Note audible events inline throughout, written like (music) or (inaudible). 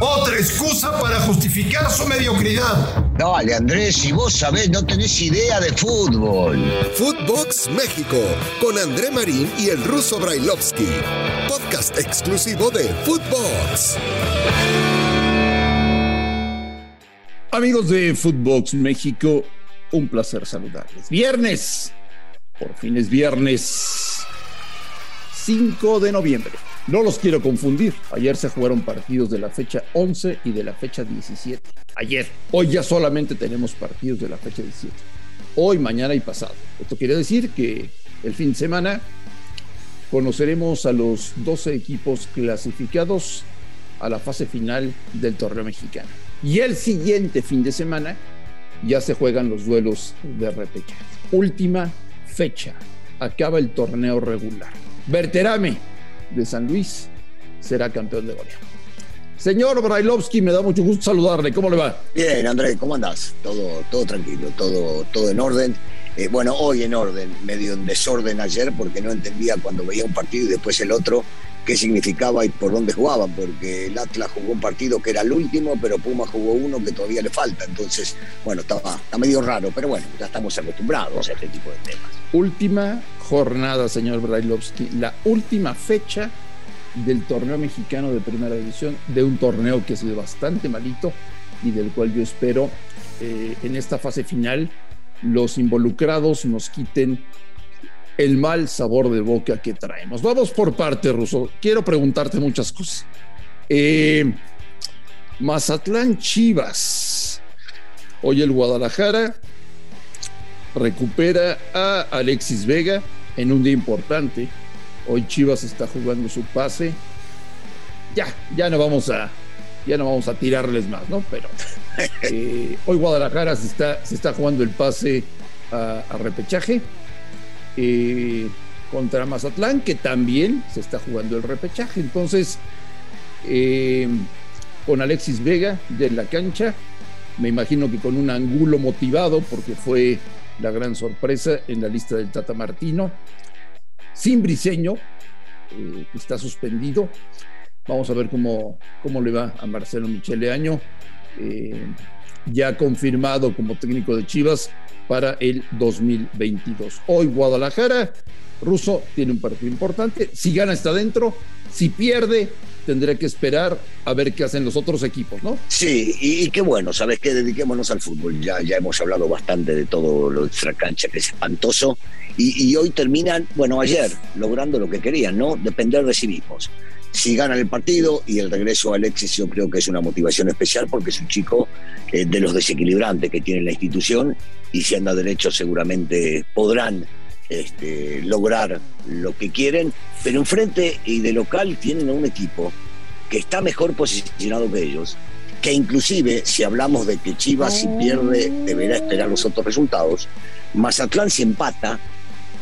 Otra excusa para justificar su mediocridad. Dale, Andrés, si vos sabés, no tenés idea de fútbol. Footbox México, con André Marín y el ruso Brailovsky. Podcast exclusivo de Footbox. Amigos de Footbox México, un placer saludarles. Viernes, por fin es viernes 5 de noviembre. No los quiero confundir. Ayer se jugaron partidos de la fecha 11 y de la fecha 17. Ayer. Hoy ya solamente tenemos partidos de la fecha 17. Hoy, mañana y pasado. Esto quiere decir que el fin de semana conoceremos a los 12 equipos clasificados a la fase final del torneo mexicano. Y el siguiente fin de semana ya se juegan los duelos de repechaje. Última fecha. Acaba el torneo regular. Berterame de San Luis será campeón de goleo. Señor Brailovsky, me da mucho gusto saludarle. ¿Cómo le va? Bien, Andrés, ¿cómo andás? Todo, todo tranquilo, todo, todo en orden. Eh, bueno, hoy en orden, medio en desorden ayer porque no entendía cuando veía un partido y después el otro qué significaba y por dónde jugaban, porque el Atlas jugó un partido que era el último, pero Puma jugó uno que todavía le falta. Entonces, bueno, está medio raro, pero bueno, ya estamos acostumbrados a este tipo de temas. Última jornada, señor Brailovsky, la última fecha del torneo mexicano de primera división, de un torneo que ha sido bastante malito y del cual yo espero eh, en esta fase final los involucrados nos quiten el mal sabor de boca que traemos. Vamos por parte, Russo. Quiero preguntarte muchas cosas. Eh, Mazatlán Chivas. Hoy el Guadalajara recupera a Alexis Vega en un día importante Hoy Chivas está jugando su pase. Ya, ya no vamos a, ya no vamos a tirarles más, ¿no? Pero (laughs) eh, hoy Guadalajara se está, se está jugando el pase a, repechaje eh, contra Mazatlán, que también se está jugando el repechaje. Entonces, eh, con Alexis Vega de la cancha, me imagino que con un ángulo motivado, porque fue la gran sorpresa en la lista del Tata Martino sin Briseño, eh, está suspendido. Vamos a ver cómo, cómo le va a Marcelo Michele Año, ya confirmado como técnico de Chivas para el 2022. Hoy Guadalajara, Russo tiene un partido importante. Si gana está dentro, si pierde tendré que esperar a ver qué hacen los otros equipos, ¿no? Sí, y, qué bueno, sabes que dediquémonos al fútbol. Ya, ya hemos hablado bastante de todo lo de cancha, que es espantoso. Y, hoy terminan, bueno, ayer, logrando lo que querían, ¿no? Depender de sí mismos. Si ganan el partido y el regreso a Alexis, yo creo que es una motivación especial porque es un chico eh, de los desequilibrantes que tiene la institución y si anda derecho seguramente podrán este, lograr lo que quieren, pero enfrente y de local tienen a un equipo que está mejor posicionado que ellos, que inclusive si hablamos de que Chivas si pierde deberá esperar los otros resultados, Mazatlán si empata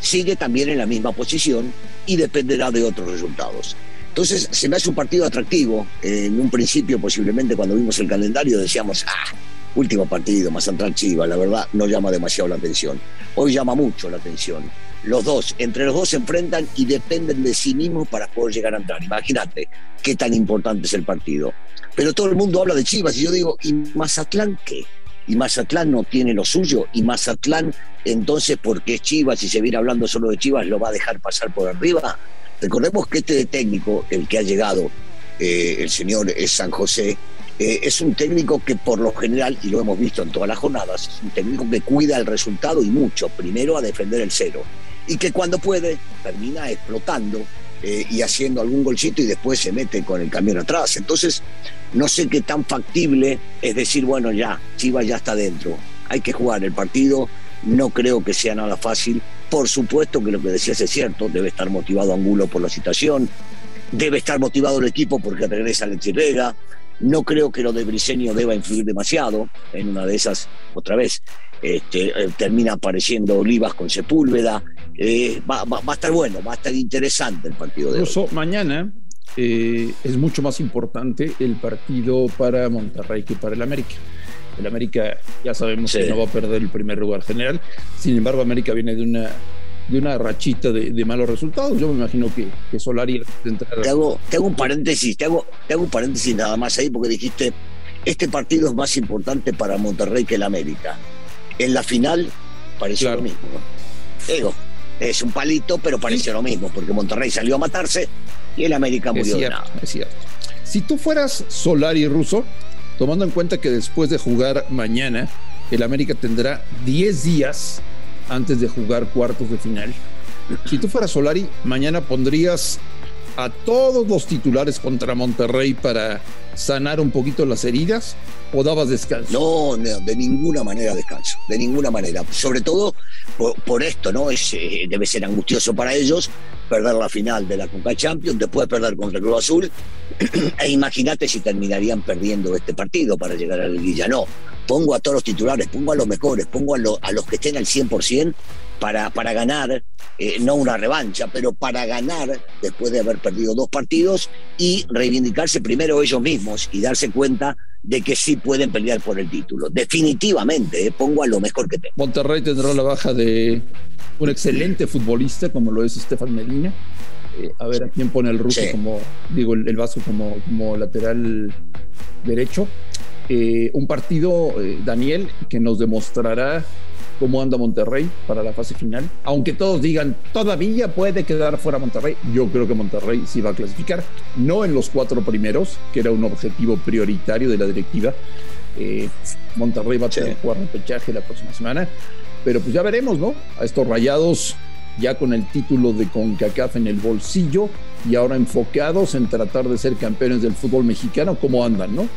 sigue también en la misma posición y dependerá de otros resultados. Entonces se me hace un partido atractivo. En un principio, posiblemente cuando vimos el calendario, decíamos, ah, último partido, más Chivas, la verdad no llama demasiado la atención. Hoy llama mucho la atención. Los dos, entre los dos se enfrentan y dependen de sí mismos para poder llegar a entrar. Imagínate qué tan importante es el partido. Pero todo el mundo habla de Chivas y yo digo, ¿y Mazatlán qué? y Mazatlán no tiene lo suyo y Mazatlán entonces porque es Chivas y se viene hablando solo de Chivas lo va a dejar pasar por arriba. Recordemos que este técnico, el que ha llegado, eh, el señor es San José, eh, es un técnico que por lo general, y lo hemos visto en todas las jornadas, es un técnico que cuida el resultado y mucho, primero a defender el cero, y que cuando puede termina explotando eh, y haciendo algún golcito y después se mete con el camión atrás. Entonces, no sé qué tan factible es decir, bueno, ya, Chivas ya está dentro, hay que jugar el partido, no creo que sea nada fácil. Por supuesto que lo que decías es cierto, debe estar motivado Angulo por la situación, debe estar motivado el equipo porque regresa Alexis Vega. No creo que lo de Briseño deba influir demasiado. En una de esas, otra vez, este, eh, termina apareciendo Olivas con Sepúlveda. Eh, va, a estar bueno, va a estar interesante el partido de Incluso mañana eh, es mucho más importante el partido para Monterrey que para el América. El América ya sabemos que no va a perder el primer lugar general. Sin embargo, América viene de una de una rachita de, malos resultados. Yo me imagino que, que Solari te hago, te hago un paréntesis, te hago, te hago un paréntesis nada más ahí porque dijiste este partido es más importante para Monterrey que el América. En la final pareció lo mismo. Digo, es un palito, pero pareció lo mismo, porque Monterrey salió a matarse y el América murió de nada. Es cierto. Si tú fueras Solari Russo, tomando en cuenta que después de jugar mañana, el América tendrá 10 días antes de jugar cuartos de final. Si tú fueras Solari, mañana pondrías a todos los titulares contra Monterrey para sanar un poquito las heridas o dabas descanso? No, de ninguna manera descanso, de ninguna manera. Sobre todo por, esto, ¿no? Es, eh, debe ser angustioso para ellos perder la final de la Conca Champions, después perder contra el Club Azul. (clears throat) e imagínate si terminarían perdiendo este partido para llegar a la liguilla. No, pongo a todos los titulares, pongo a los mejores, pongo a, a los que estén al 100% para, para ganar, eh, no una revancha, pero para ganar después de haber perdido dos partidos y reivindicarse primero ellos mismos y darse cuenta de que sí pueden pelear por el título. Definitivamente, eh, pongo a lo mejor que tengo. Monterrey tendrá la baja de un excelente futbolista como lo es Estefan Medina. Eh, a ver a quién pone el ruso como, digo, el, Vasco como, como lateral derecho. un partido, Daniel, que nos demostrará cómo anda Monterrey para la fase final. Aunque todos digan, todavía puede quedar fuera Monterrey, yo creo que Monterrey sí va a clasificar, no en los cuatro primeros, que era un objetivo prioritario de la directiva. Eh, Monterrey va a tener que jugar pechaje la próxima semana, pero pues ya veremos, ¿no? A estos rayados ya con el título de CONCACAF en el bolsillo y ahora enfocados en tratar de ser campeones del fútbol mexicano, ¿cómo andan, no?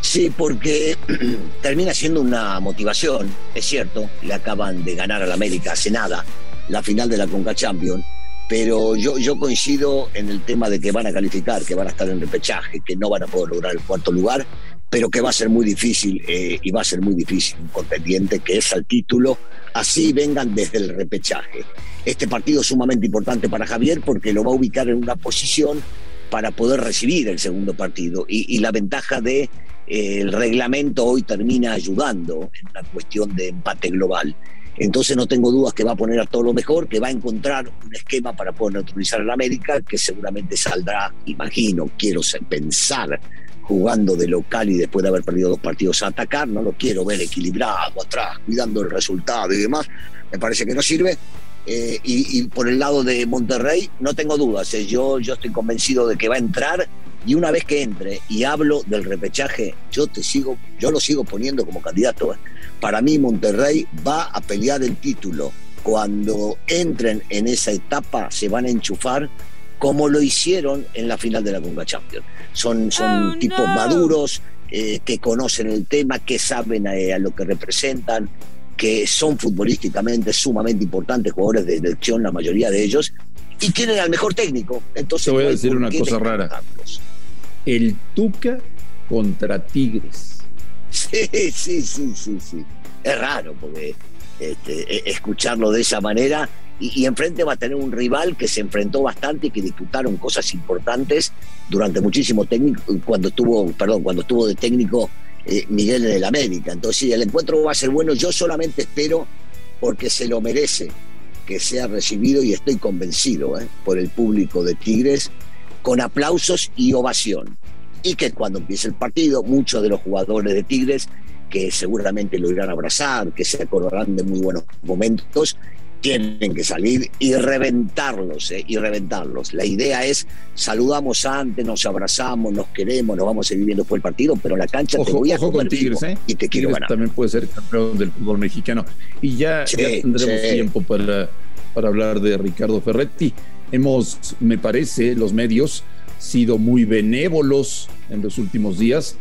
Sí, porque (clears throat) termina siendo una motivación, es cierto, le acaban de ganar al América hace nada la final de la Conca Champions, pero yo, yo coincido en el tema de que van a calificar, que van a estar en repechaje, que no van a poder lograr el cuarto lugar, pero que va a ser muy difícil eh, y va a ser muy difícil un contendiente que es al título, así vengan desde el repechaje. Este partido es sumamente importante para Javier porque lo va a ubicar en una posición para poder recibir el segundo partido y, y la ventaja de el reglamento hoy termina ayudando en una cuestión de empate global. Entonces no tengo dudas que va a poner a todo lo mejor, que va a encontrar un esquema para poder neutralizar la América, que seguramente saldrá, imagino, quiero pensar, jugando de local y después de haber perdido dos partidos a atacar, no lo quiero ver equilibrado atrás, cuidando el resultado y demás, me parece que no sirve. Eh, y, por el lado de Monterrey, no tengo dudas, eh, yo estoy convencido de que va a entrar y una vez que entre y hablo del repechaje, yo te sigo, yo lo sigo poniendo como candidato. ¿eh? Para mí Monterrey va a pelear el título. Cuando entren en esa etapa se van a enchufar como lo hicieron en la final de la Conga Champions. Son, son oh, tipos maduros, eh, que conocen el tema, que saben eh, a, lo que representan, que son futbolísticamente sumamente importantes, jugadores de elección, la mayoría de ellos, y tienen al mejor técnico. Entonces, Te voy a decir una cosa rara el Tuca contra Tigres. Sí, sí, sí, sí, sí. Es raro porque este, e, escucharlo de esa manera y, enfrente va a tener un rival que se enfrentó bastante y que disputaron cosas importantes durante muchísimo técnico cuando estuvo, perdón, cuando estuvo de técnico eh, Miguel en el América. Entonces, sí, el encuentro va a ser bueno. Yo solamente espero porque se lo merece que sea recibido y estoy convencido eh, por el público de Tigres con aplausos y ovación. Y que cuando empiece el partido, muchos de los jugadores de Tigres, que seguramente lo irán a abrazar, que se acordarán de muy buenos momentos, tienen que salir y reventarlos, eh, y reventarlos. La idea es, saludamos antes, nos abrazamos, nos queremos, nos vamos a seguir viendo por el partido, pero la cancha te voy a ojo con Tigres, ¿eh? y te quiero ganar. También puede ser campeón del fútbol mexicano. Y ya, tendremos tiempo para, para hablar de Ricardo Ferretti. Hemos, me parece, los medios sido muy benévolos en los últimos días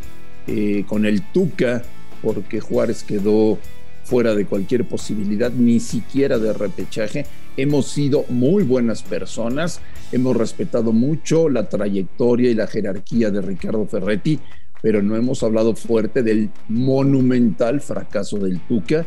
eh, con el Tuca, porque Juárez quedó fuera de cualquier posibilidad, ni siquiera de repechaje. Hemos sido muy buenas personas, hemos respetado mucho la trayectoria y la jerarquía de Ricardo Ferretti, pero no hemos hablado fuerte del monumental fracaso del Tuca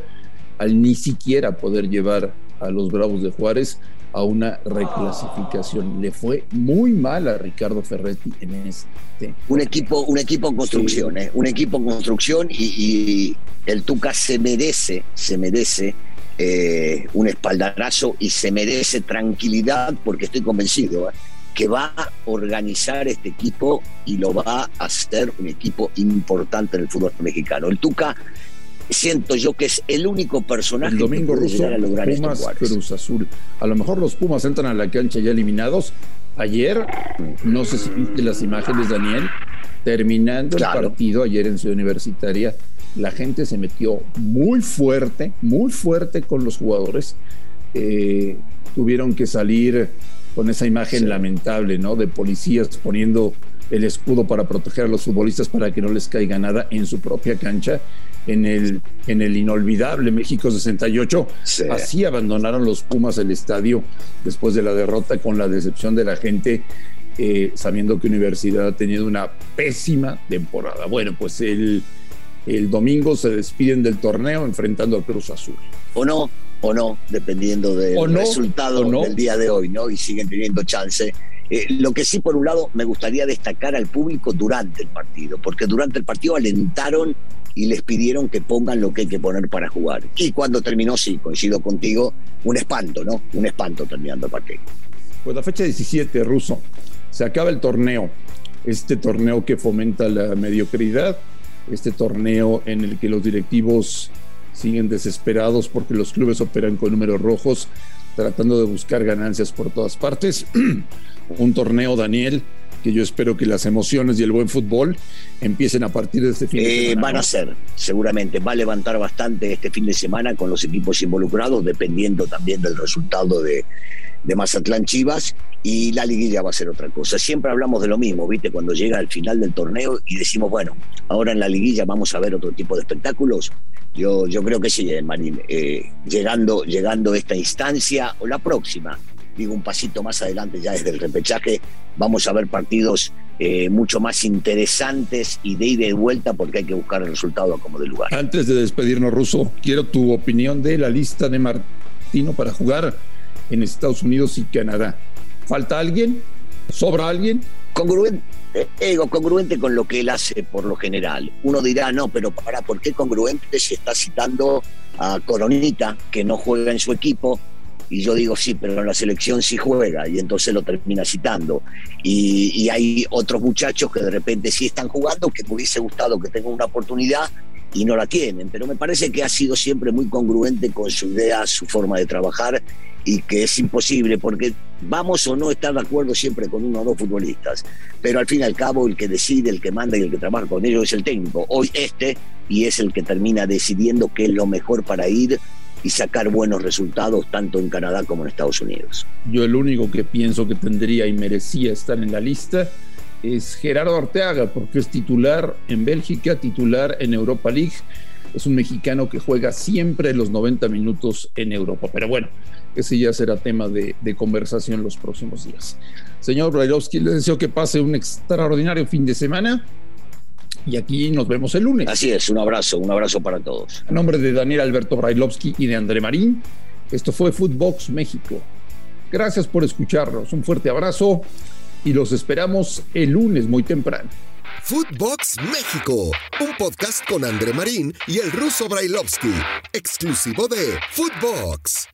al ni siquiera poder llevar a los Bravos de Juárez a una reclasificación. Le fue muy mal a Ricardo Ferretti en este. Un equipo, un equipo en construcción, ¿eh? un equipo en construcción y, el Tuca se merece, se merece eh, un espaldarazo y se merece tranquilidad porque estoy convencido ¿eh? que va a organizar este equipo y lo va a hacer un equipo importante en el fútbol mexicano. El Tuca siento yo que es el único personaje el domingo que puede ruso, a lograr esto, Pumas. Cruz Azul. A lo mejor los Pumas entran a la cancha ya eliminados. Ayer, no sé si viste las imágenes, Daniel, terminando Claro. el partido ayer en Ciudad Universitaria, la gente se metió muy fuerte, muy fuerte con los jugadores. Eh, tuvieron que salir con esa imagen Sí. lamentable, ¿no? De policías poniendo el escudo para proteger a los futbolistas para que no les caiga nada en su propia cancha. En el, en el inolvidable México 68, Sí. así abandonaron los Pumas el estadio después de la derrota con la decepción de la gente, eh, sabiendo que Universidad ha tenido una pésima temporada. Bueno, pues el, el domingo se despiden del torneo enfrentando al Cruz Azul. o no, o no, dependiendo del O no, resultado o no. del día de hoy, ¿no? Y siguen teniendo chance. Eh, lo que sí, por un lado, me gustaría destacar al público durante el partido, porque durante el partido alentaron y les pidieron que pongan lo que hay que poner para jugar. Y cuando terminó, sí, coincido contigo, un espanto, ¿no? Un espanto terminando el partido. Pues la fecha 17, Ruso, se acaba el torneo. Este torneo que fomenta la mediocridad, este torneo en el que los directivos siguen desesperados porque los clubes operan con números rojos, tratando de buscar ganancias por todas partes. (clears throat) Un torneo, Daniel, que yo espero que las emociones y el buen fútbol empiecen a partir de este fin de Eh, semana. van a ser, seguramente, va a levantar bastante este fin de semana con los equipos involucrados, dependiendo también del resultado de, de Mazatlán Chivas, y la liguilla va a ser otra cosa. Siempre hablamos de lo mismo, ¿viste? Cuando llega el final del torneo y decimos, bueno, ahora en la liguilla vamos a ver otro tipo de espectáculos. Yo, yo creo que sí, eh, Marín, eh, llegando, llegando a esta instancia o la próxima, digo un pasito más adelante ya desde el repechaje, vamos a ver partidos eh, mucho más interesantes y de ida y vuelta porque hay que buscar el resultado como de lugar. Antes de despedirnos, Ruso, quiero tu opinión de la lista de Martino para jugar en Estados Unidos y Canadá. ¿Falta alguien? ¿Sobra alguien? Congruente, eh, congruente con lo que él hace por lo general. Uno dirá, no, pero para, ¿por qué congruente si está citando a Coronita, que no juega en su equipo? Y yo digo, sí, pero en la selección sí juega, y entonces lo termina citando. Y, y hay otros muchachos que de repente sí están jugando, que me hubiese gustado que tengan una oportunidad y no la tienen. Pero me parece que ha sido siempre muy congruente con su idea, su forma de trabajar, y que es imposible, porque vamos o no estar de acuerdo siempre con uno o dos futbolistas, pero al fin y al cabo el que decide, el que manda y el que trabaja con ellos es el técnico, hoy este, y es el que termina decidiendo qué es lo mejor para ir y sacar buenos resultados tanto en Canadá como en Estados Unidos. Yo el único que pienso que tendría y merecía estar en la lista es Gerardo Arteaga, porque es titular en Bélgica, titular en Europa League. Es un mexicano que juega siempre los 90 minutos en Europa. Pero bueno, ese ya será tema de, conversación los próximos días. Señor Brailovsky, le deseo que pase un extraordinario fin de semana y aquí nos vemos el lunes. Así es, un abrazo, un abrazo para todos. A nombre de Daniel Alberto Brailovsky y de André Marín, esto fue Footbox México. Gracias por escucharnos, un fuerte abrazo y los esperamos el lunes muy temprano. Footbox México, un podcast con André Marín y el ruso Brailovsky, exclusivo de Footbox.